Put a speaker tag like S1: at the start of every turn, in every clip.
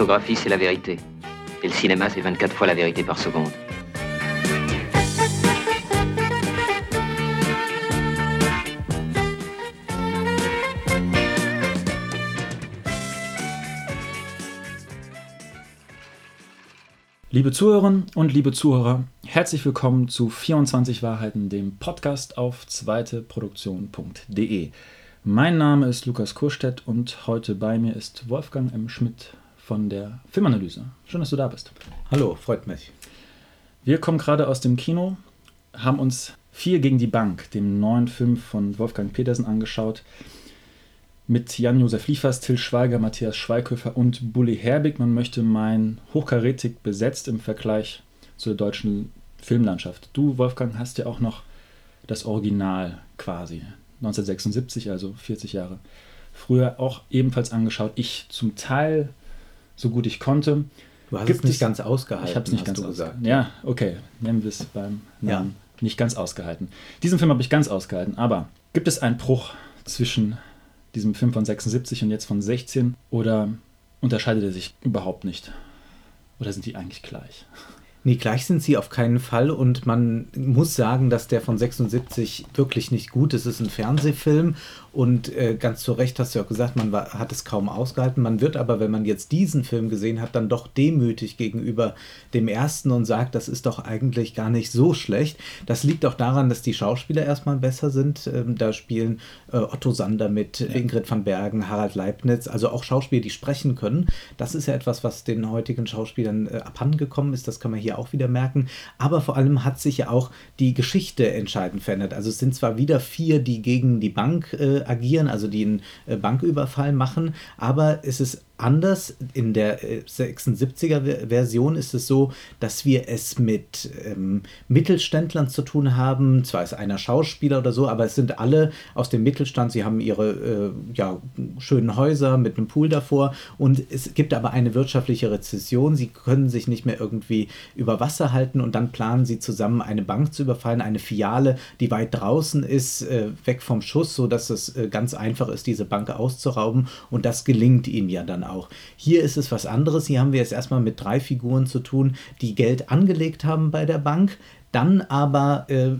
S1: photographie, c'est la vérité. Et le cinéma, c'est 24 fois la vérité par seconde.
S2: Liebe Zuhörerinnen und liebe Zuhörer, herzlich willkommen zu 24 Wahrheiten, dem Podcast auf zweiteproduktion.de. Mein Name ist Lukas Kurstedt und heute bei mir ist Wolfgang M. Schmidt von der Filmanalyse. Schön, dass du da bist.
S3: Hallo, freut mich.
S2: Wir kommen gerade aus dem Kino, haben uns Vier gegen die Bank, dem neuen Film von Wolfgang Petersen, angeschaut mit Jan-Josef Liefers, Till Schweiger, Matthias Schweighöfer und Bully Herbig. Man möchte meinen, hochkarätig besetzt im Vergleich zur deutschen Filmlandschaft. Du, Wolfgang, hast ja auch noch das Original quasi. 1976, also 40 Jahre früher, auch ebenfalls angeschaut. Ich zum Teil so gut ich konnte.
S3: Du hast Gibt es nicht ganz ausgehalten.
S2: Ich habe es nicht ganz ausgehalten. Ja, okay. Nennen wir es beim Namen. Ja. Nicht ganz ausgehalten. Diesen Film habe ich ganz ausgehalten. Aber gibt es einen Bruch zwischen diesem Film von 76 und jetzt von 16? Oder unterscheidet er sich überhaupt nicht? Oder sind die eigentlich gleich?
S3: Nee, gleich sind sie auf keinen Fall und man muss sagen, dass der von 76 wirklich nicht gut ist. Es ist ein Fernsehfilm und äh, ganz zu Recht hast du auch gesagt, man war, hat es kaum ausgehalten. Man wird aber, wenn man jetzt diesen Film gesehen hat, dann doch demütig gegenüber dem ersten und sagt, das ist doch eigentlich gar nicht so schlecht. Das liegt auch daran, dass die Schauspieler erstmal besser sind. Ähm, da spielen äh, Otto Sander mit, ja. Ingrid van Bergen, Harald Leibniz, also auch Schauspieler, die sprechen können. Das ist ja etwas, was den heutigen Schauspielern äh, abhandengekommen ist. Das kann man hier auch wieder merken. Aber vor allem hat sich ja auch die Geschichte entscheidend verändert. Also es sind zwar wieder vier, die gegen die Bank äh, agieren, also die einen äh, Banküberfall machen, aber es ist anders. In der 76er äh, ist es so, dass wir es mit ähm, Mittelständlern zu tun haben. Zwar ist einer Schauspieler oder so, aber es sind alle aus dem Mittelstand. Sie haben ihre äh, ja, schönen Häuser mit einem Pool davor und es gibt aber eine wirtschaftliche Rezession. Sie können sich nicht mehr irgendwie über Wasser halten und dann planen sie zusammen eine Bank zu überfallen, eine Filiale, die weit draußen ist, weg vom Schuss, sodass es äh, ganz einfach ist, diese Bank auszurauben und das gelingt ihnen ja dann auch. Hier ist es was anderes. Hier haben wir es erstmal mit drei Figuren zu tun, die Geld angelegt haben bei der Bank, dann aber äh,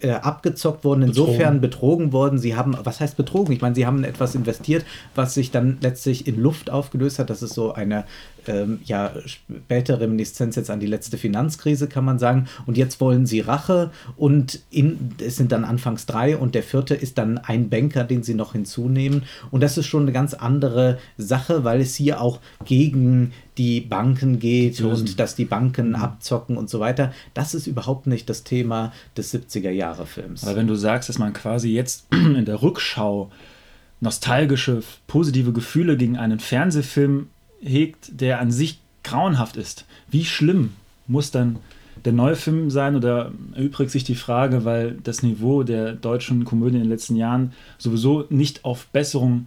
S3: äh, abgezockt worden, insofern betrogen. betrogen worden. Sie haben, was heißt betrogen? Ich meine, sie haben etwas investiert, was sich dann letztlich in Luft aufgelöst hat. Das ist so eine ähm, ja, späte Reminiszenz jetzt an die letzte Finanzkrise, kann man sagen. Und jetzt wollen sie Rache und in, es sind dann anfangs drei und der vierte ist dann ein Banker, den sie noch hinzunehmen. Und das ist schon eine ganz andere Sache, weil es hier auch gegen die Banken geht die und dass die Banken mhm. abzocken und so weiter. Das ist überhaupt nicht das Thema des 70er-Jahre-Films.
S2: Aber wenn du sagst, dass man quasi jetzt in der Rückschau nostalgische, positive Gefühle gegen einen Fernsehfilm hegt, der an sich grauenhaft ist. Wie schlimm muss dann der neue Film sein oder erübrigt sich die Frage, weil das Niveau der deutschen Komödie in den letzten Jahren sowieso nicht auf Besserung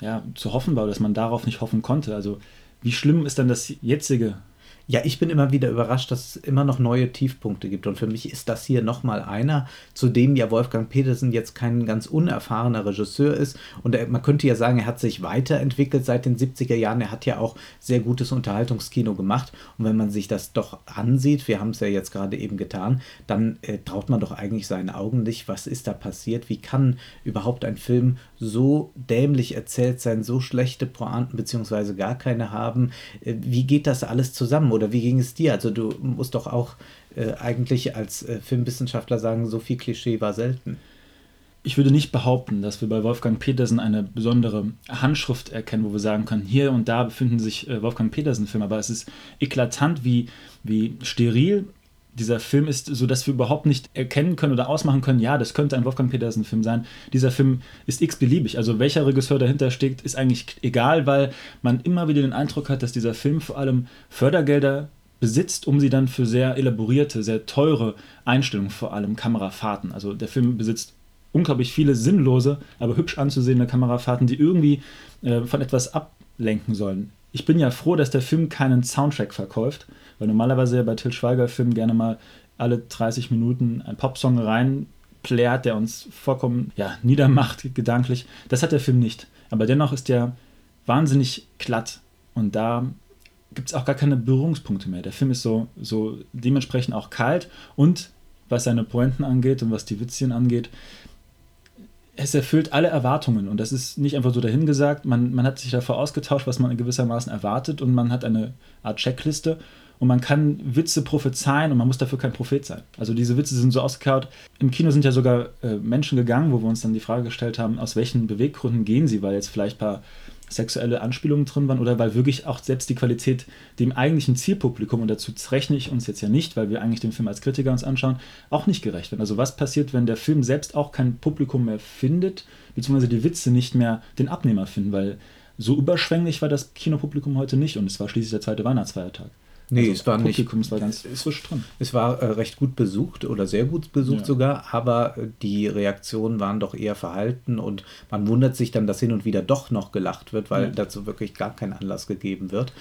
S2: ja, zu hoffen war, dass man darauf nicht hoffen konnte. Also wie schlimm ist dann das jetzige
S3: ja, ich bin immer wieder überrascht, dass es immer noch neue Tiefpunkte gibt. Und für mich ist das hier nochmal einer, zu dem ja Wolfgang Petersen jetzt kein ganz unerfahrener Regisseur ist. Und er, man könnte ja sagen, er hat sich weiterentwickelt seit den 70er Jahren. Er hat ja auch sehr gutes Unterhaltungskino gemacht. Und wenn man sich das doch ansieht, wir haben es ja jetzt gerade eben getan, dann äh, traut man doch eigentlich seinen Augen nicht. Was ist da passiert? Wie kann überhaupt ein Film so dämlich erzählt sein, so schlechte Pointen beziehungsweise gar keine haben? Äh, wie geht das alles zusammen? Oder wie ging es dir? Also du musst doch auch äh, eigentlich als äh, Filmwissenschaftler sagen, so viel Klischee war selten.
S2: Ich würde nicht behaupten, dass wir bei Wolfgang Petersen eine besondere Handschrift erkennen, wo wir sagen können, hier und da befinden sich äh, Wolfgang Petersen-Filme, aber es ist eklatant, wie, wie steril dieser Film ist, so dass wir überhaupt nicht erkennen können oder ausmachen können, ja, das könnte ein Wolfgang Petersen-Film sein. Dieser Film ist x-beliebig. Also welcher Regisseur dahinter steckt, ist eigentlich egal, weil man immer wieder den Eindruck hat, dass dieser Film vor allem Fördergelder besitzt, um sie dann für sehr elaborierte, sehr teure Einstellungen, vor allem Kamerafahrten. Also der Film besitzt unglaublich viele sinnlose, aber hübsch anzusehende Kamerafahrten, die irgendwie äh, von etwas ablenken sollen. Ich bin ja froh, dass der Film keinen Soundtrack verkauft, weil normalerweise ja bei Till Schweiger-Filmen gerne mal alle 30 Minuten ein Popsong reinplärt, der uns vollkommen ja, niedermacht, gedanklich. Das hat der Film nicht. Aber dennoch ist der wahnsinnig glatt. Und da gibt es auch gar keine Berührungspunkte mehr. Der Film ist so, so dementsprechend auch kalt und was seine Pointen angeht und was die Witzchen angeht, es erfüllt alle Erwartungen und das ist nicht einfach so dahingesagt. Man, man hat sich dafür ausgetauscht, was man gewissermaßen erwartet und man hat eine Art Checkliste und man kann Witze prophezeien und man muss dafür kein Prophet sein. Also diese Witze sind so ausgekaut. Im Kino sind ja sogar äh, Menschen gegangen, wo wir uns dann die Frage gestellt haben, aus welchen Beweggründen gehen sie, weil jetzt vielleicht ein paar sexuelle Anspielungen drin waren oder weil wirklich auch selbst die Qualität dem eigentlichen Zielpublikum, und dazu rechne ich uns jetzt ja nicht, weil wir eigentlich den Film als Kritiker uns anschauen, auch nicht gerecht wird. Also was passiert, wenn der Film selbst auch kein Publikum mehr findet, beziehungsweise die Witze nicht mehr den Abnehmer finden, weil so überschwänglich war das Kinopublikum heute nicht und es war schließlich der zweite Weihnachtsfeiertag.
S3: Nee, also es war Publikum,
S2: nicht. Es war ganz frisch drin.
S3: Es war äh, recht gut besucht oder sehr gut besucht ja. sogar, aber äh, die Reaktionen waren doch eher verhalten und man wundert sich dann, dass hin und wieder doch noch gelacht wird, weil ja. dazu wirklich gar kein Anlass gegeben wird.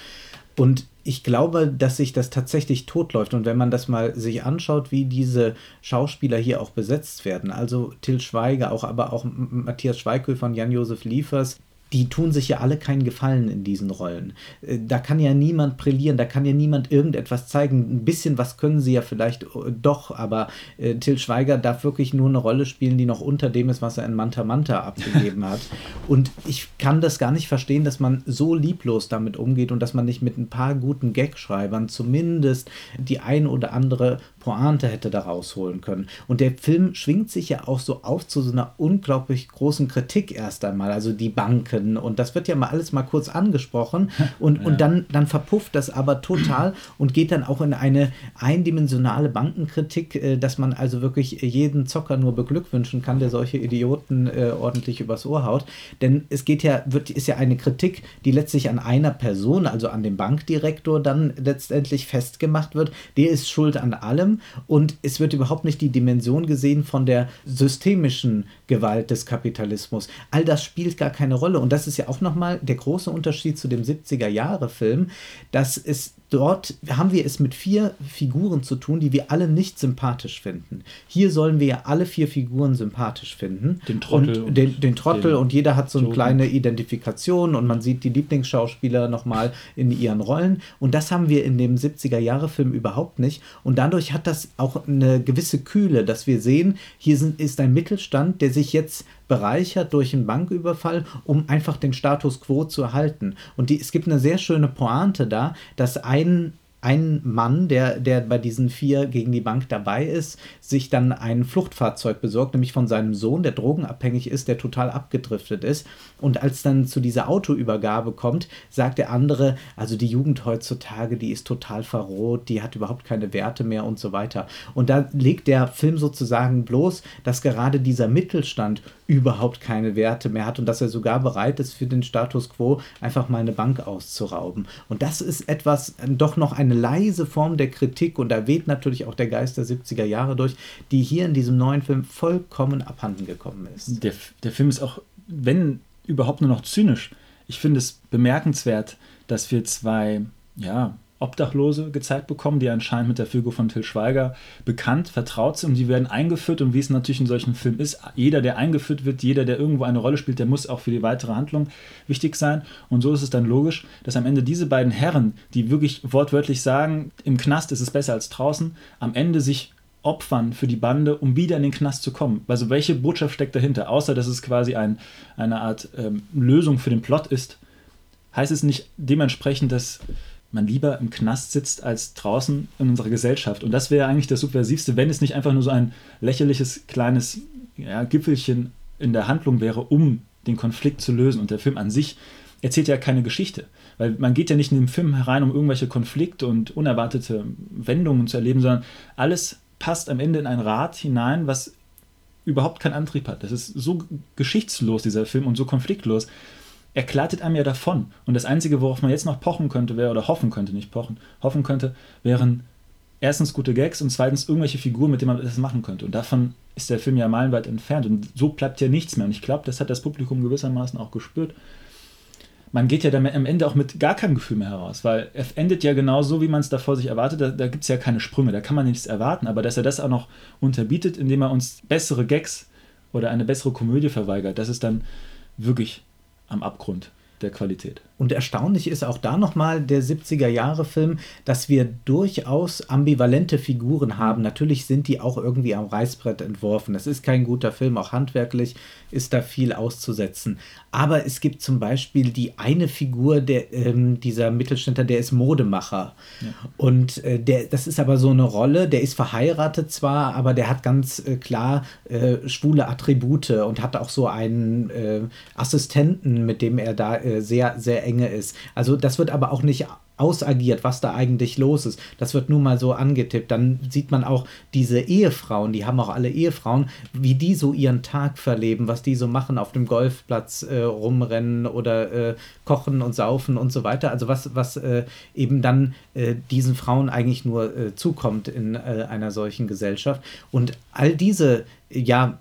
S3: Und ich glaube, dass sich das tatsächlich totläuft. Und wenn man das mal sich anschaut, wie diese Schauspieler hier auch besetzt werden, also Till Schweiger, auch, aber auch Matthias Schweighöfer und Jan-Josef Liefers, die tun sich ja alle keinen Gefallen in diesen Rollen. Äh, da kann ja niemand brillieren, da kann ja niemand irgendetwas zeigen. Ein bisschen was können sie ja vielleicht äh, doch, aber äh, Till Schweiger darf wirklich nur eine Rolle spielen, die noch unter dem ist, was er in Manta Manta abgegeben hat. Und ich kann das gar nicht verstehen, dass man so lieblos damit umgeht und dass man nicht mit ein paar guten Gagschreibern zumindest die ein oder andere Pointe hätte da rausholen können. Und der Film schwingt sich ja auch so auf zu so einer unglaublich großen Kritik erst einmal, also die Banken. Und das wird ja mal alles mal kurz angesprochen. Und, ja. und dann, dann verpufft das aber total und geht dann auch in eine eindimensionale Bankenkritik, äh, dass man also wirklich jeden Zocker nur beglückwünschen kann, der solche Idioten äh, ordentlich übers Ohr haut. Denn es geht ja, wird, ist ja eine Kritik, die letztlich an einer Person, also an dem Bankdirektor, dann letztendlich festgemacht wird. Der ist schuld an allem und es wird überhaupt nicht die Dimension gesehen von der systemischen Gewalt des Kapitalismus. All das spielt gar keine Rolle und das ist ja auch nochmal der große Unterschied zu dem 70er Jahre Film, dass es dort haben wir es mit vier Figuren zu tun, die wir alle nicht sympathisch finden. Hier sollen wir ja alle vier Figuren sympathisch finden.
S2: Den Trottel.
S3: Und den, den Trottel den und jeder hat so eine kleine Identifikation und man sieht die Lieblingsschauspieler nochmal in ihren Rollen. Und das haben wir in dem 70er-Jahre-Film überhaupt nicht. Und dadurch hat das auch eine gewisse Kühle, dass wir sehen, hier sind, ist ein Mittelstand, der sich jetzt bereichert durch einen Banküberfall, um einfach den Status quo zu erhalten. Und die, es gibt eine sehr schöne Pointe da, dass ein ein Mann, der, der bei diesen vier gegen die Bank dabei ist, sich dann ein Fluchtfahrzeug besorgt, nämlich von seinem Sohn, der drogenabhängig ist, der total abgedriftet ist. Und als dann zu dieser Autoübergabe kommt, sagt der andere, also die Jugend heutzutage, die ist total verroht, die hat überhaupt keine Werte mehr und so weiter. Und da legt der Film sozusagen bloß, dass gerade dieser Mittelstand überhaupt keine Werte mehr hat und dass er sogar bereit ist, für den Status quo einfach mal eine Bank auszurauben. Und das ist etwas, doch noch eine leise Form der Kritik und da weht natürlich auch der Geist der 70er Jahre durch, die hier in diesem neuen Film vollkommen abhanden gekommen ist.
S2: Der, der Film ist auch, wenn überhaupt nur noch zynisch. Ich finde es bemerkenswert, dass wir zwei, ja, Obdachlose gezeigt bekommen, die anscheinend mit der Figur von Till Schweiger bekannt, vertraut sind und die werden eingeführt und wie es natürlich in solchen Filmen ist, jeder, der eingeführt wird, jeder, der irgendwo eine Rolle spielt, der muss auch für die weitere Handlung wichtig sein und so ist es dann logisch, dass am Ende diese beiden Herren, die wirklich wortwörtlich sagen, im Knast ist es besser als draußen, am Ende sich opfern für die Bande, um wieder in den Knast zu kommen. Also welche Botschaft steckt dahinter? Außer dass es quasi ein, eine Art ähm, Lösung für den Plot ist, heißt es nicht dementsprechend, dass man lieber im Knast sitzt als draußen in unserer Gesellschaft. Und das wäre eigentlich das Subversivste, wenn es nicht einfach nur so ein lächerliches kleines ja, Gipfelchen in der Handlung wäre, um den Konflikt zu lösen. Und der Film an sich erzählt ja keine Geschichte. Weil man geht ja nicht in den Film herein, um irgendwelche Konflikte und unerwartete Wendungen zu erleben, sondern alles passt am Ende in ein Rad hinein, was überhaupt keinen Antrieb hat. Das ist so geschichtslos, dieser Film, und so konfliktlos er gleitet einem ja davon. Und das Einzige, worauf man jetzt noch pochen könnte, wäre, oder hoffen könnte, nicht pochen, hoffen könnte, wären erstens gute Gags und zweitens irgendwelche Figuren, mit denen man das machen könnte. Und davon ist der Film ja meilenweit entfernt. Und so bleibt ja nichts mehr. Und ich glaube, das hat das Publikum gewissermaßen auch gespürt. Man geht ja dann am Ende auch mit gar keinem Gefühl mehr heraus, weil er endet ja genau so, wie man es davor sich erwartet. Da, da gibt es ja keine Sprünge, da kann man nichts erwarten. Aber dass er das auch noch unterbietet, indem er uns bessere Gags oder eine bessere Komödie verweigert, das ist dann wirklich am Abgrund der Qualität.
S3: Und erstaunlich ist auch da nochmal der 70er Jahre Film, dass wir durchaus ambivalente Figuren haben. Natürlich sind die auch irgendwie am Reißbrett entworfen. Das ist kein guter Film, auch handwerklich ist da viel auszusetzen. Aber es gibt zum Beispiel die eine Figur, der, ähm, dieser Mittelständler, der ist Modemacher. Ja. Und äh, der, das ist aber so eine Rolle, der ist verheiratet zwar, aber der hat ganz äh, klar äh, schwule Attribute und hat auch so einen äh, Assistenten, mit dem er da äh, sehr, sehr enge ist. Also das wird aber auch nicht ausagiert, was da eigentlich los ist. Das wird nur mal so angetippt. Dann sieht man auch diese Ehefrauen, die haben auch alle Ehefrauen, wie die so ihren Tag verleben, was die so machen auf dem Golfplatz äh, rumrennen oder äh, kochen und saufen und so weiter. Also was, was äh, eben dann äh, diesen Frauen eigentlich nur äh, zukommt in äh, einer solchen Gesellschaft. Und all diese ja,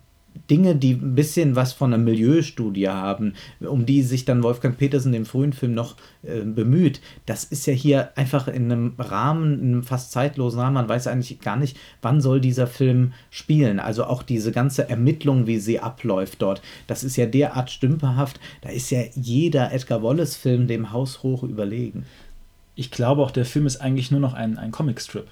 S3: Dinge, die ein bisschen was von einer Milieustudie haben, um die sich dann Wolfgang Petersen im frühen Film noch äh, bemüht. Das ist ja hier einfach in einem Rahmen, in einem fast zeitlosen Rahmen. Man weiß eigentlich gar nicht, wann soll dieser Film spielen. Also auch diese ganze Ermittlung, wie sie abläuft dort, das ist ja derart stümperhaft. Da ist ja jeder Edgar Wallace-Film dem Haus hoch überlegen.
S2: Ich glaube auch, der Film ist eigentlich nur noch ein, ein Comicstrip.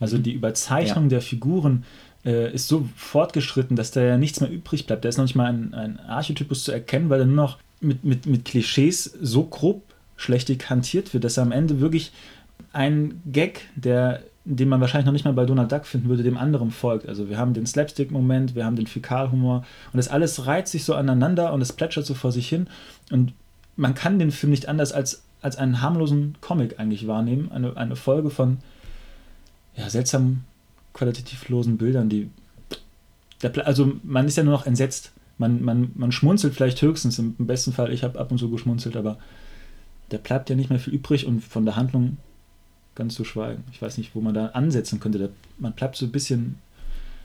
S2: Also mhm. die Überzeichnung ja. der Figuren äh, ist so fortgeschritten, dass da ja nichts mehr übrig bleibt. Da ist noch nicht mal ein, ein Archetypus zu erkennen, weil er nur noch mit, mit, mit Klischees so grob schlechtig hantiert wird, dass er am Ende wirklich ein Gag, der, den man wahrscheinlich noch nicht mal bei Donald Duck finden würde, dem anderen folgt. Also wir haben den Slapstick-Moment, wir haben den Fäkalhumor und das alles reizt sich so aneinander und es plätschert so vor sich hin und man kann den Film nicht anders als, als einen harmlosen Comic eigentlich wahrnehmen, eine, eine Folge von ja, seltsamen qualitativ losen Bildern, die. Der, also man ist ja nur noch entsetzt. Man, man, man schmunzelt vielleicht höchstens, im, besten Fall, ich habe ab und zu geschmunzelt, aber da bleibt ja nicht mehr viel übrig und von der Handlung ganz zu schweigen. Ich weiß nicht, wo man da ansetzen könnte. Man bleibt so ein bisschen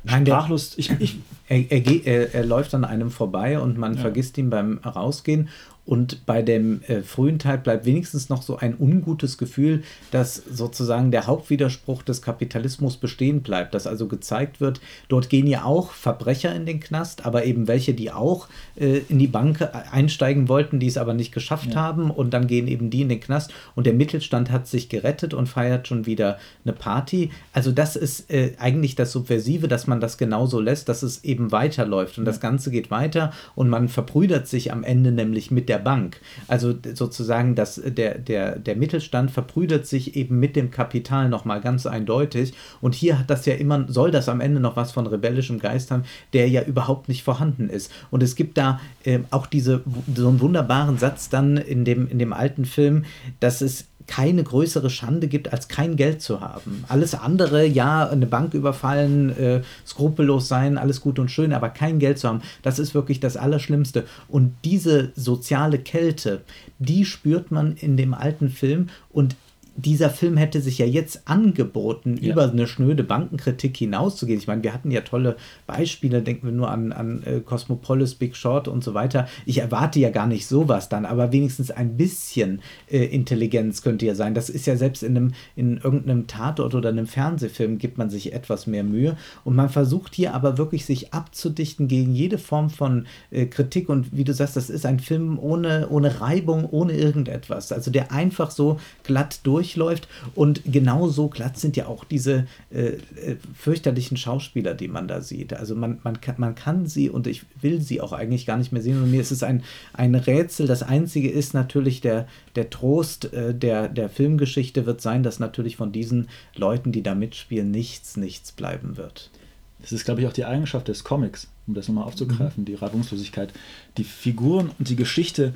S3: Nein, sprachlos. Ich, ich, er, er, er, er, läuft an einem vorbei und man ja. vergisst ihn beim Rausgehen und bei dem äh, frühen Teil bleibt wenigstens noch so ein ungutes Gefühl, dass sozusagen der Hauptwiderspruch des Kapitalismus bestehen bleibt. Dass also gezeigt wird, dort gehen ja auch Verbrecher in den Knast, aber eben welche, die auch äh, in die Bank einsteigen wollten, die es aber nicht geschafft ja. haben. Und dann gehen eben die in den Knast. Und der Mittelstand hat sich gerettet und feiert schon wieder eine Party. Also das ist äh, eigentlich das Subversive, dass man das genauso lässt, dass es eben weiterläuft. Und das Ganze geht weiter und man verbrüdert sich am Ende nämlich mit der der Bank. Also sozusagen, dass der, der, der Mittelstand verbrüdert sich eben mit dem Kapital nochmal ganz eindeutig. Und hier hat das ja immer, soll das am Ende noch was von rebellischem Geist haben, der ja überhaupt nicht vorhanden ist. Und es gibt da äh, auch diese, so einen wunderbaren Satz dann in dem, in dem alten Film, dass es keine größere Schande gibt, als kein Geld zu haben. Alles andere, ja, eine Bank überfallen, äh, skrupellos sein, alles gut und schön, aber kein Geld zu haben, das ist wirklich das Allerschlimmste. Und diese soziale Kälte, die spürt man in dem alten Film und dieser Film hätte sich ja jetzt angeboten, ja. über eine schnöde Bankenkritik hinauszugehen. Ich meine, wir hatten ja tolle Beispiele, denken wir nur an, an äh, Cosmopolis, Big Short und so weiter. Ich erwarte ja gar nicht sowas dann, aber wenigstens ein bisschen äh, Intelligenz könnte ja sein. Das ist ja selbst in, einem, in irgendeinem Tatort oder einem Fernsehfilm gibt man sich etwas mehr Mühe und man versucht hier aber wirklich sich abzudichten gegen jede Form von äh, Kritik und wie du sagst, das ist ein Film ohne, ohne Reibung, ohne irgendetwas. Also der einfach so glatt durch durchläuft. Und genauso glatt sind ja auch diese äh, äh, fürchterlichen Schauspieler, die man da sieht. Also man, man, kann, man kann sie und ich will sie auch eigentlich gar nicht mehr sehen. Und mir ist es ein, ein Rätsel. Das Einzige ist natürlich der, der Trost äh, der, der Filmgeschichte wird sein, dass natürlich von diesen Leuten, die da mitspielen, nichts, nichts bleiben wird.
S2: Das ist, glaube ich, auch die Eigenschaft des Comics, um das nochmal aufzugreifen, mhm. die Reibungslosigkeit. Die Figuren und die Geschichte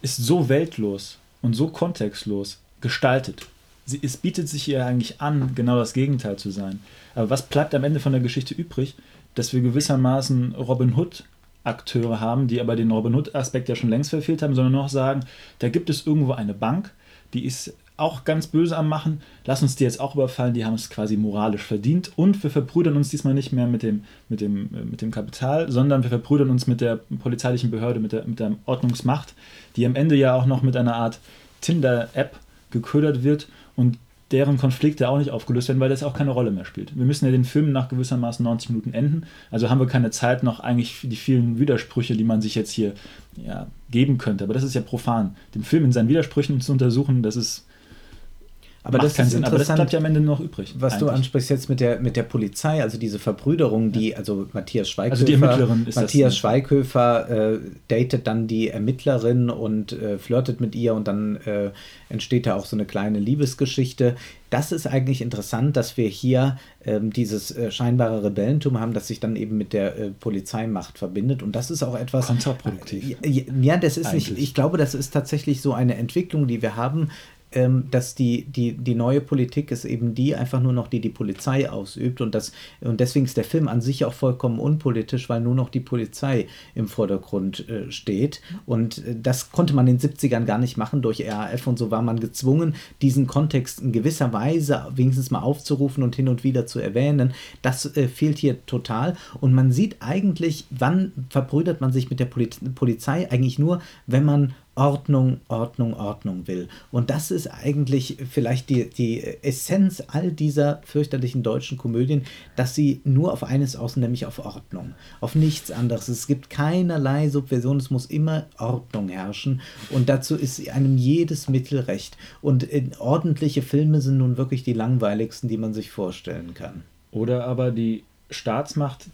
S2: ist so weltlos und so kontextlos, gestaltet. Sie, es bietet sich ihr eigentlich an, genau das Gegenteil zu sein. Aber was bleibt am Ende von der Geschichte übrig? Dass wir gewissermaßen Robin Hood Akteure haben, die aber den Robin Hood-Aspekt ja schon längst verfehlt haben, sondern noch sagen, da gibt es irgendwo eine Bank, die ist auch ganz böse am Machen, lass uns die jetzt auch überfallen, die haben es quasi moralisch verdient und wir verbrüdern uns diesmal nicht mehr mit dem, mit dem, äh, mit dem Kapital, sondern wir verbrüdern uns mit der polizeilichen Behörde, mit der, mit der Ordnungsmacht, die am Ende ja auch noch mit einer Art Tinder-App geködert wird und deren Konflikte auch nicht aufgelöst werden, weil das auch keine Rolle mehr spielt. Wir müssen ja den Film nach gewissermaßen 90 Minuten enden. Also haben wir keine Zeit noch eigentlich für die vielen Widersprüche, die man sich jetzt hier ja, geben könnte. Aber das ist ja profan. Den Film in seinen Widersprüchen zu untersuchen, das ist
S3: aber Macht das keinen Sinn,
S2: aber das bleibt ja am Ende noch übrig.
S3: Was eigentlich. du ansprichst jetzt mit der, mit der Polizei, also diese Verbrüderung, die, also Matthias Schweighöfer, also
S2: Ermittlerin ist
S3: Matthias Schweighöfer äh, datet dann die Ermittlerin und äh, flirtet mit ihr und dann äh, entsteht da auch so eine kleine Liebesgeschichte. Das ist eigentlich interessant, dass wir hier ähm, dieses äh, scheinbare Rebellentum haben, das sich dann eben mit der äh, Polizeimacht verbindet. Und das ist auch etwas.
S2: Kontraproduktiv.
S3: ja, das ist eigentlich. nicht. Ich glaube, das ist tatsächlich so eine Entwicklung, die wir haben, ähm, dass die, die, die neue Politik ist eben die einfach nur noch, die die Polizei ausübt und, das, und deswegen ist der Film an sich auch vollkommen unpolitisch, weil nur noch die Polizei im Vordergrund äh, steht. Und äh, das konnte man in den 70ern gar nicht machen. Durch RAF und so war man gezwungen, diesen Kontext in gewisser Weise wenigstens mal aufzurufen und hin und wieder zu erwähnen. Das äh, fehlt hier total. Und man sieht eigentlich, wann verbrüdert man sich mit der Poli Polizei eigentlich nur, wenn man Ordnung, Ordnung, Ordnung will. Und das ist eigentlich vielleicht die, die Essenz all dieser fürchterlichen deutschen Komödien, dass sie nur auf eines aus, nämlich auf Ordnung, auf nichts anderes. Es gibt keinerlei Subversion, es muss immer Ordnung herrschen und dazu ist einem jedes Mittel recht. Und äh, ordentliche Filme sind nun wirklich die langweiligsten, die man sich vorstellen kann.
S2: Oder aber die Staatsmacht,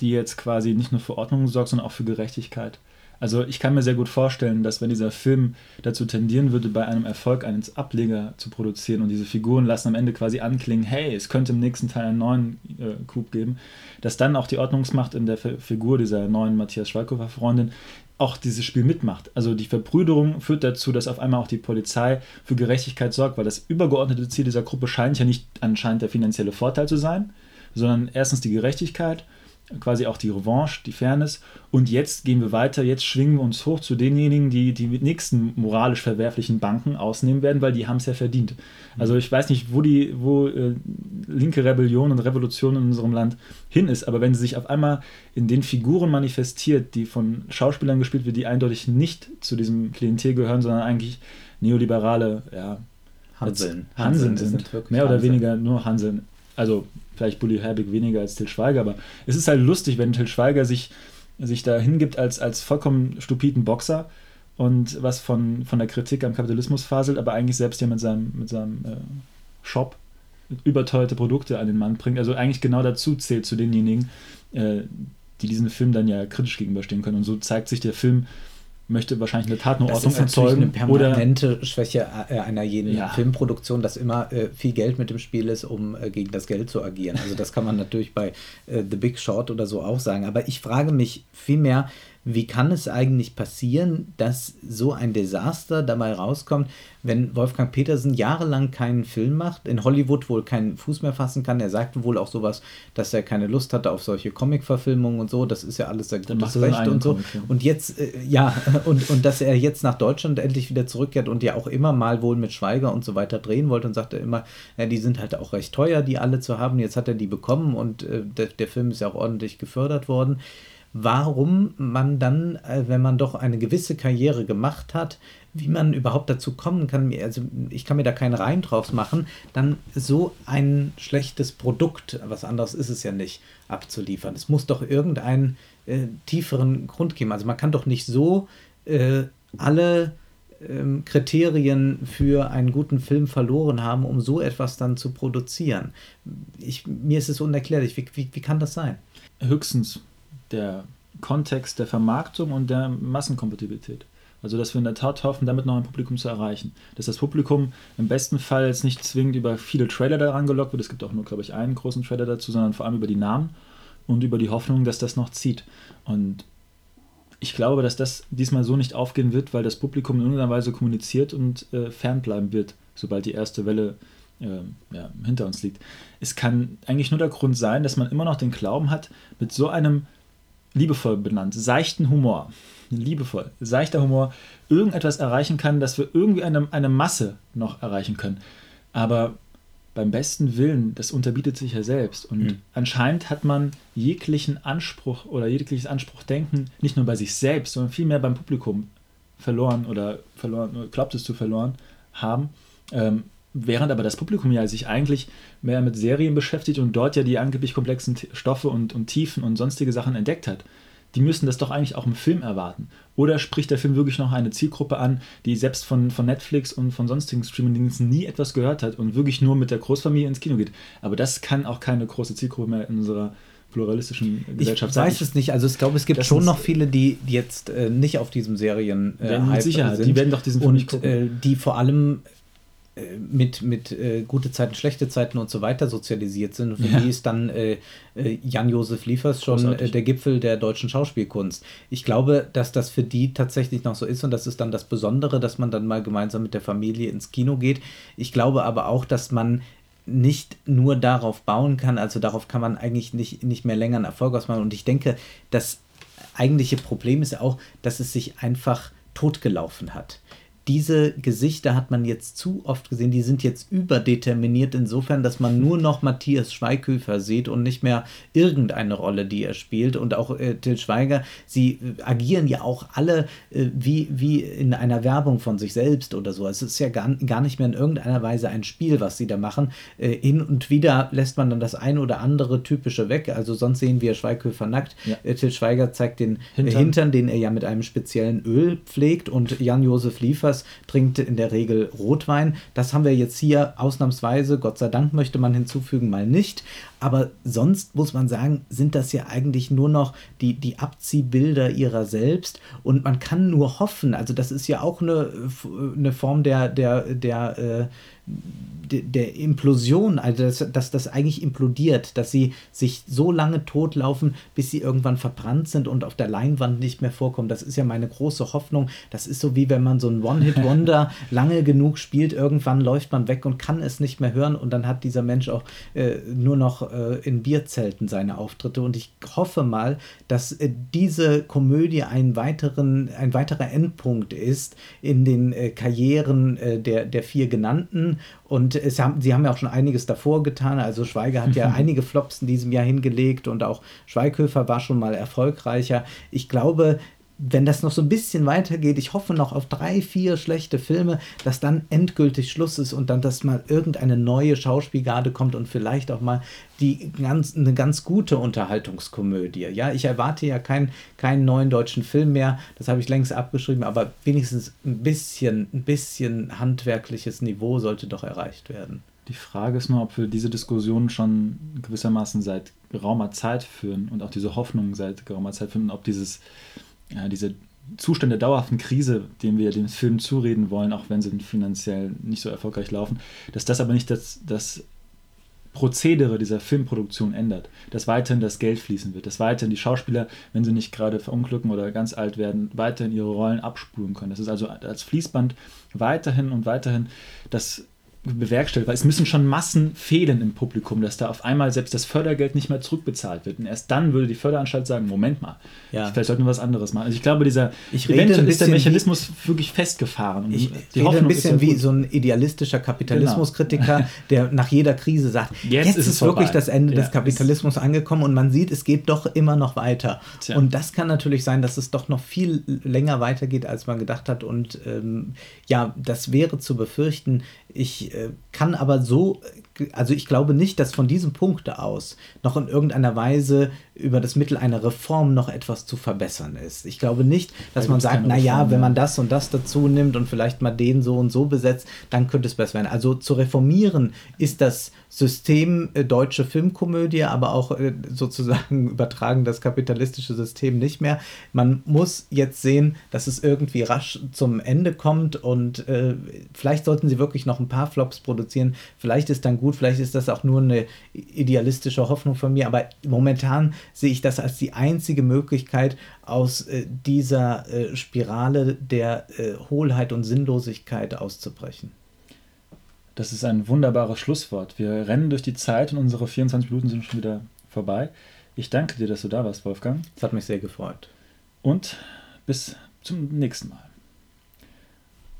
S2: die jetzt quasi nicht nur für Ordnung sorgt, sondern auch für Gerechtigkeit. Also ich kann mir sehr gut vorstellen, dass wenn dieser Film dazu tendieren würde, bei einem Erfolg einen Ableger zu produzieren und diese Figuren lassen am Ende quasi anklingen, hey, es könnte im nächsten Teil einen neuen äh, Coup geben, dass dann auch die Ordnungsmacht in der F Figur dieser neuen Matthias Schweighöfer-Freundin auch dieses Spiel mitmacht. Also die Verbrüderung führt dazu, dass auf einmal auch die Polizei für Gerechtigkeit sorgt, weil das übergeordnete Ziel dieser Gruppe scheint ja nicht anscheinend der finanzielle Vorteil zu sein, sondern erstens die Gerechtigkeit quasi auch die Revanche, die Fairness. Und jetzt gehen wir weiter, jetzt schwingen wir uns hoch zu denjenigen, die die nächsten moralisch verwerflichen Banken ausnehmen werden, weil die haben es ja verdient. Also ich weiß nicht, wo die, wo äh, linke Rebellion und Revolution in unserem Land hin ist, aber wenn sie sich auf einmal in den Figuren manifestiert, die von Schauspielern gespielt wird, die eindeutig nicht zu diesem Klientel gehören, sondern eigentlich neoliberale, ja,
S3: Hanseln.
S2: Hanseln, Hanseln sind, mehr oder weniger nur Hanseln. Also vielleicht Bully Herbig weniger als Till Schweiger, aber es ist halt lustig, wenn Till Schweiger sich, sich da hingibt als, als vollkommen stupiden Boxer und was von, von der Kritik am Kapitalismus faselt, aber eigentlich selbst ja mit seinem, mit seinem äh, Shop überteuerte Produkte an den Mann bringt. Also eigentlich genau dazu zählt zu denjenigen, äh, die diesen Film dann ja kritisch gegenüberstehen können. Und so zeigt sich der Film möchte wahrscheinlich eine Tat nur Ordnung erzeugen.
S3: eine permanente oder, Schwäche äh, einer jeden ja. Filmproduktion, dass immer äh, viel Geld mit dem Spiel ist, um äh, gegen das Geld zu agieren. Also das kann man natürlich bei äh, The Big Short oder so auch sagen. Aber ich frage mich vielmehr, wie kann es eigentlich passieren, dass so ein Desaster dabei rauskommt, wenn Wolfgang Petersen jahrelang keinen Film macht, in Hollywood wohl keinen Fuß mehr fassen kann. Er sagte wohl auch sowas, dass er keine Lust hatte auf solche Comic-Verfilmungen und so. Das ist ja alles sein gutes Recht und so. Comic, ja. Und jetzt, äh, ja, und, und dass er jetzt nach Deutschland endlich wieder zurückkehrt und ja auch immer mal wohl mit Schweiger und so weiter drehen wollte und sagte immer, ja, die sind halt auch recht teuer, die alle zu haben. Jetzt hat er die bekommen und äh, der, der Film ist ja auch ordentlich gefördert worden warum man dann, äh, wenn man doch eine gewisse Karriere gemacht hat, wie man überhaupt dazu kommen kann, also ich kann mir da keinen Reim drauf machen, dann so ein schlechtes Produkt, was anderes ist es ja nicht, abzuliefern. Es muss doch irgendeinen äh, tieferen Grund geben. Also man kann doch nicht so äh, alle ähm, Kriterien für einen guten Film verloren haben, um so etwas dann zu produzieren. Ich, mir ist es unerklärlich. Wie, wie, wie kann das sein?
S2: Höchstens der Kontext der Vermarktung und der Massenkompatibilität. Also, dass wir in der Tat hoffen, damit noch ein Publikum zu erreichen. Dass das Publikum im besten Fall jetzt nicht zwingend über viele Trailer daran gelockt wird. Es gibt auch nur, glaube ich, einen großen Trailer dazu, sondern vor allem über die Namen und über die Hoffnung, dass das noch zieht. Und ich glaube, dass das diesmal so nicht aufgehen wird, weil das Publikum in irgendeiner Weise kommuniziert und äh, fernbleiben wird, sobald die erste Welle äh, ja, hinter uns liegt. Es kann eigentlich nur der Grund sein, dass man immer noch den Glauben hat, mit so einem liebevoll benannt, seichten Humor, liebevoll, seichter Humor, irgendetwas erreichen kann, dass wir irgendwie eine, eine Masse noch erreichen können. Aber beim besten Willen, das unterbietet sich ja selbst. Und mhm. anscheinend hat man jeglichen Anspruch oder jegliches Anspruchdenken nicht nur bei sich selbst, sondern vielmehr beim Publikum verloren oder verloren, glaubt es zu verloren haben. Ähm, während aber das Publikum ja sich eigentlich mehr mit Serien beschäftigt und dort ja die angeblich komplexen Stoffe und, und Tiefen und sonstige Sachen entdeckt hat, die müssen das doch eigentlich auch im Film erwarten. Oder spricht der Film wirklich noch eine Zielgruppe an, die selbst von, von Netflix und von sonstigen Streaming-Diensten nie etwas gehört hat und wirklich nur mit der Großfamilie ins Kino geht? Aber das kann auch keine große Zielgruppe mehr in unserer pluralistischen Gesellschaft
S3: ich sein. Ich weiß es nicht. Also ich glaube, es gibt schon noch viele, die, jetzt äh, nicht auf diesem Serien
S2: äh, mit Sicherheit.
S3: Sind
S2: die werden doch diesen
S3: Film und, nicht gucken. Äh, die vor allem mit, mit äh, gute Zeiten, schlechte Zeiten und so weiter sozialisiert sind. Und für ja. die ist dann äh, äh Jan-Josef Liefers schon äh, der Gipfel der deutschen Schauspielkunst. Ich glaube, dass das für die tatsächlich noch so ist und das ist dann das Besondere, dass man dann mal gemeinsam mit der Familie ins Kino geht. Ich glaube aber auch, dass man nicht nur darauf bauen kann, also darauf kann man eigentlich nicht, nicht mehr länger einen Erfolg ausmachen. Und ich denke, das eigentliche Problem ist auch, dass es sich einfach totgelaufen hat diese Gesichter hat man jetzt zu oft gesehen, die sind jetzt überdeterminiert insofern, dass man nur noch Matthias Schweighöfer sieht und nicht mehr irgendeine Rolle, die er spielt. Und auch äh, Till Schweiger, sie äh, agieren ja auch alle äh, wie, wie in einer Werbung von sich selbst oder so. Es ist ja gar, gar nicht mehr in irgendeiner Weise ein Spiel, was sie da machen. Äh, hin und wieder lässt man dann das eine oder andere typische weg. Also sonst sehen wir Schweighöfer nackt. Ja. Äh, Till Schweiger zeigt den Hintern. Hintern, den er ja mit einem speziellen Öl pflegt und Jan-Josef Liefers Alters trinkt in der Regel Rotwein. Das haben wir jetzt hier ausnahmsweise, Gott sei Dank möchte man hinzufügen, mal nicht. Aber sonst muss man sagen, sind das ja eigentlich nur noch die, die Abziehbilder ihrer selbst. Und man kann nur hoffen, also das ist ja auch eine, eine Form der, der, der äh, der Implosion, also dass, dass, das eigentlich implodiert, dass sie sich so lange totlaufen, bis sie irgendwann verbrannt sind und auf der Leinwand nicht mehr vorkommen. Das ist ja meine große Hoffnung. Das ist so wie wenn man so ein One-Hit-Wonder lange genug spielt, irgendwann läuft man weg und kann es nicht mehr hören und dann hat dieser Mensch auch äh, nur noch äh, in Bierzelten seine Auftritte. Und ich hoffe mal, dass äh, diese Komödie einen weiteren, ein weiterer Endpunkt ist in den äh, Karrieren äh, der, der vier genannten und es haben, sie haben ja auch schon einiges davor getan. Also Schweiger hat ja einige Flops in diesem Jahr hingelegt und auch Schweighöfer war schon mal erfolgreicher. Ich glaube, wenn das noch so ein bisschen weitergeht, ich hoffe noch auf drei, vier schlechte Filme, dass dann endgültig Schluss ist und dann, dass mal irgendeine neue Schauspielgarde kommt und vielleicht auch mal die ganz, eine ganz gute Unterhaltungskomödie. Ja, ich erwarte ja keinen keinen neuen deutschen Film mehr, das habe ich längst abgeschrieben, aber wenigstens ein bisschen, ein bisschen handwerkliches Niveau sollte doch erreicht werden.
S2: Die Frage ist nur, ob wir diese Diskussion schon gewissermaßen seit geraumer Zeit führen und auch diese Hoffnung seit geraumer Zeit führen, ob dieses ja, diese Zustand der dauerhaften Krise, dem wir dem Film zureden wollen, auch wenn sie finanziell nicht so erfolgreich laufen, dass das aber nicht das, das Prozedere dieser Filmproduktion ändert, dass weiterhin das Geld fließen wird, dass weiterhin die Schauspieler, wenn sie nicht gerade verunglücken oder ganz alt werden, weiterhin ihre Rollen abspulen können. Das ist also als Fließband weiterhin und weiterhin das bewerkstelligt, weil es müssen schon Massen fehlen im Publikum, dass da auf einmal selbst das Fördergeld nicht mehr zurückbezahlt wird. Und erst dann würde die Förderanstalt sagen, Moment mal,
S3: ja.
S2: vielleicht sollten wir was anderes machen. Also ich glaube, dieser ich eventuell ist der Mechanismus wie, wirklich festgefahren.
S3: ich die rede ein bisschen wie so ein idealistischer Kapitalismuskritiker, genau. der nach jeder Krise sagt, jetzt, jetzt ist, ist wirklich das Ende ja, des Kapitalismus angekommen und man sieht, es geht doch immer noch weiter. Tja. Und das kann natürlich sein, dass es doch noch viel länger weitergeht, als man gedacht hat. Und ähm, ja, das wäre zu befürchten. Ich kann aber so also ich glaube nicht, dass von diesem Punkt aus noch in irgendeiner Weise über das Mittel einer Reform noch etwas zu verbessern ist. Ich glaube nicht, dass da man sagt, naja, wenn man das und das dazu nimmt und vielleicht mal den so und so besetzt, dann könnte es besser werden. Also zu reformieren ist das System äh, deutsche Filmkomödie, aber auch äh, sozusagen übertragen das kapitalistische System nicht mehr. Man muss jetzt sehen, dass es irgendwie rasch zum Ende kommt und äh, vielleicht sollten sie wirklich noch ein paar Flops produzieren. Vielleicht ist dann gut gut, vielleicht ist das auch nur eine idealistische Hoffnung von mir, aber momentan sehe ich das als die einzige Möglichkeit, aus äh, dieser äh, Spirale der äh, Hohlheit und Sinnlosigkeit auszubrechen.
S2: Das ist ein wunderbares Schlusswort. Wir rennen durch die Zeit und unsere 24 Minuten sind schon wieder vorbei. Ich danke dir, dass du da warst, Wolfgang.
S3: Es hat mich sehr gefreut.
S2: Und bis zum nächsten Mal.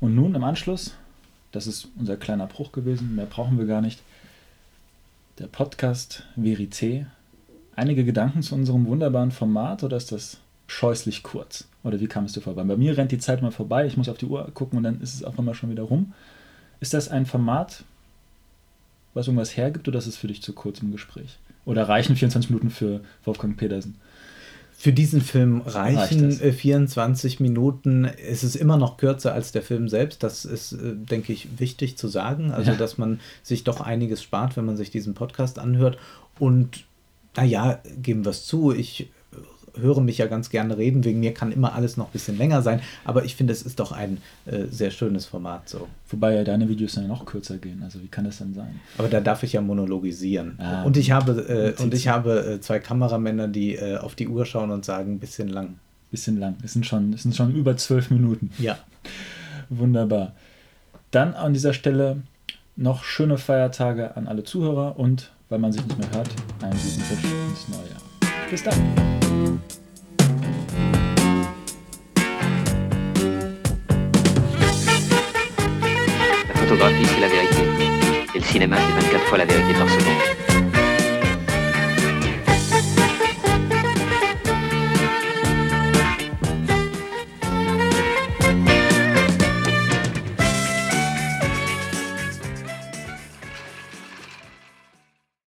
S2: Und nun im Anschluss, das ist unser kleiner Bruch gewesen, mehr brauchen wir gar nicht der Podcast Verité. Einige Gedanken zu unserem wunderbaren Format oder ist das scheußlich kurz? Oder wie kam es dir vorbei? Bei mir rennt die Zeit mal vorbei, ich muss auf die Uhr gucken und dann ist es auf einmal schon wieder rum. Ist das ein Format, was irgendwas hergibt, oder ist es für dich zu kurz im Gespräch? Oder reichen 24 Minuten für Wolfgang Petersen?
S3: Für diesen Film reichen
S2: Reicht
S3: äh, 24 Minuten. Es ist immer noch kürzer als der Film selbst. Das ist, äh, denke ich, wichtig zu sagen. Also,
S2: Ja.
S3: dass man sich doch einiges spart, wenn man sich diesen Podcast anhört. Und naja, geben wir es zu, ich höre mich ja ganz gerne reden. Wegen mir kann immer alles noch ein bisschen länger sein. Aber ich finde, es ist doch ein äh, sehr schönes Format so.
S2: Wobei ja deine Videos dann noch kürzer gehen. Also wie kann das denn sein?
S3: Aber da darf ich ja monologisieren.
S2: Ah,
S3: und ich habe, äh, und ich habe äh, zwei Kameramänner, die äh, auf die Uhr schauen und sagen, ein bisschen lang.
S2: Bisschen lang. Es sind schon, es sind schon über zwölf Minuten.
S3: Ja.
S2: Wunderbar. Dann an dieser Stelle noch schöne Feiertage an alle Zuhörer und, weil man sich nicht mehr hört, einen guten Rutsch ins neue Jahr. Bis dann.
S1: La photographie, c'est la vérité. Et le cinéma, c'est 24 fois la vérité par seconde.